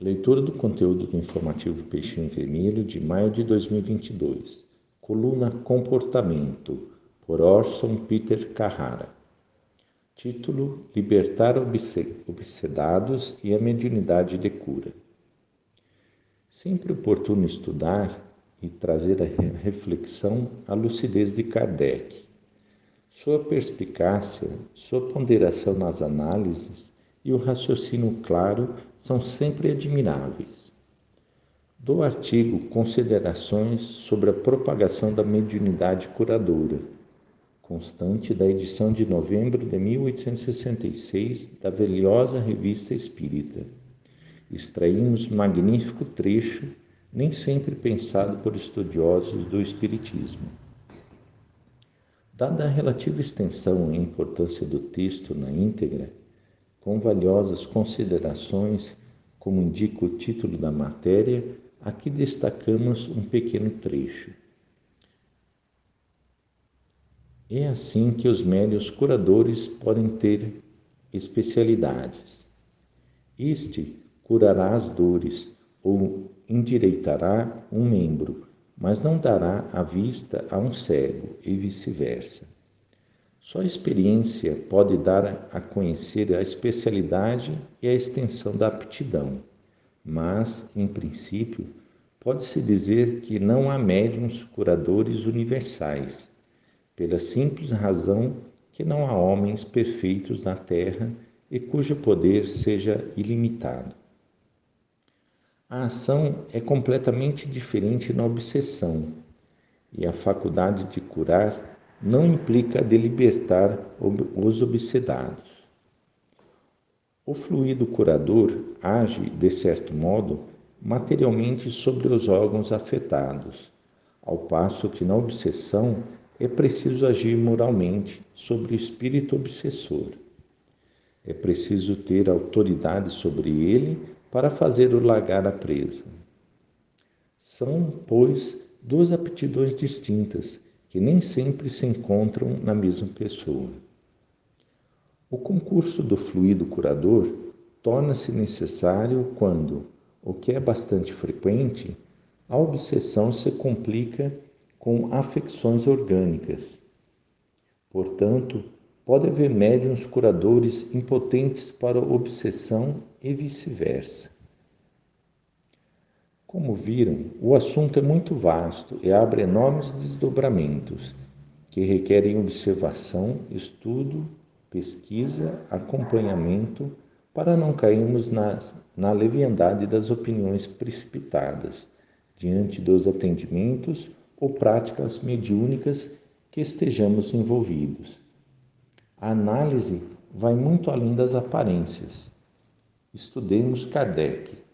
Leitura do conteúdo do informativo Peixinho Vermelho de maio de 2022. Coluna Comportamento, por Orson Peter Carrara. Título: Libertar obsedados e a mediunidade de cura. Sempre oportuno estudar e trazer a reflexão à lucidez de Kardec. Sua perspicácia, sua ponderação nas análises e o raciocínio claro são sempre admiráveis. Do artigo Considerações sobre a propagação da mediunidade curadora, constante da edição de novembro de 1866 da velhosa Revista Espírita. Extraímos magnífico trecho, nem sempre pensado por estudiosos do Espiritismo. Dada a relativa extensão e importância do texto na íntegra, com valiosas considerações, como indica o título da matéria, aqui destacamos um pequeno trecho. É assim que os médios curadores podem ter especialidades. Este curará as dores ou endireitará um membro, mas não dará a vista a um cego e vice-versa. Só a experiência pode dar a conhecer a especialidade e a extensão da aptidão, mas, em princípio, pode-se dizer que não há médiums curadores universais pela simples razão que não há homens perfeitos na terra e cujo poder seja ilimitado. A ação é completamente diferente na obsessão, e a faculdade de curar não implica de libertar os obsedados. O fluido curador age, de certo modo, materialmente sobre os órgãos afetados, ao passo que na obsessão é preciso agir moralmente sobre o espírito obsessor. É preciso ter autoridade sobre ele para fazer-o largar a presa. São, pois, duas aptidões distintas que nem sempre se encontram na mesma pessoa. O concurso do fluido curador torna-se necessário quando, o que é bastante frequente, a obsessão se complica com afecções orgânicas. Portanto, pode haver médiums curadores impotentes para obsessão e vice-versa. Como viram, o assunto é muito vasto e abre enormes desdobramentos que requerem observação, estudo, pesquisa, acompanhamento, para não cairmos na, na leviandade das opiniões precipitadas diante dos atendimentos ou práticas mediúnicas que estejamos envolvidos. A análise vai muito além das aparências. Estudemos Kardec.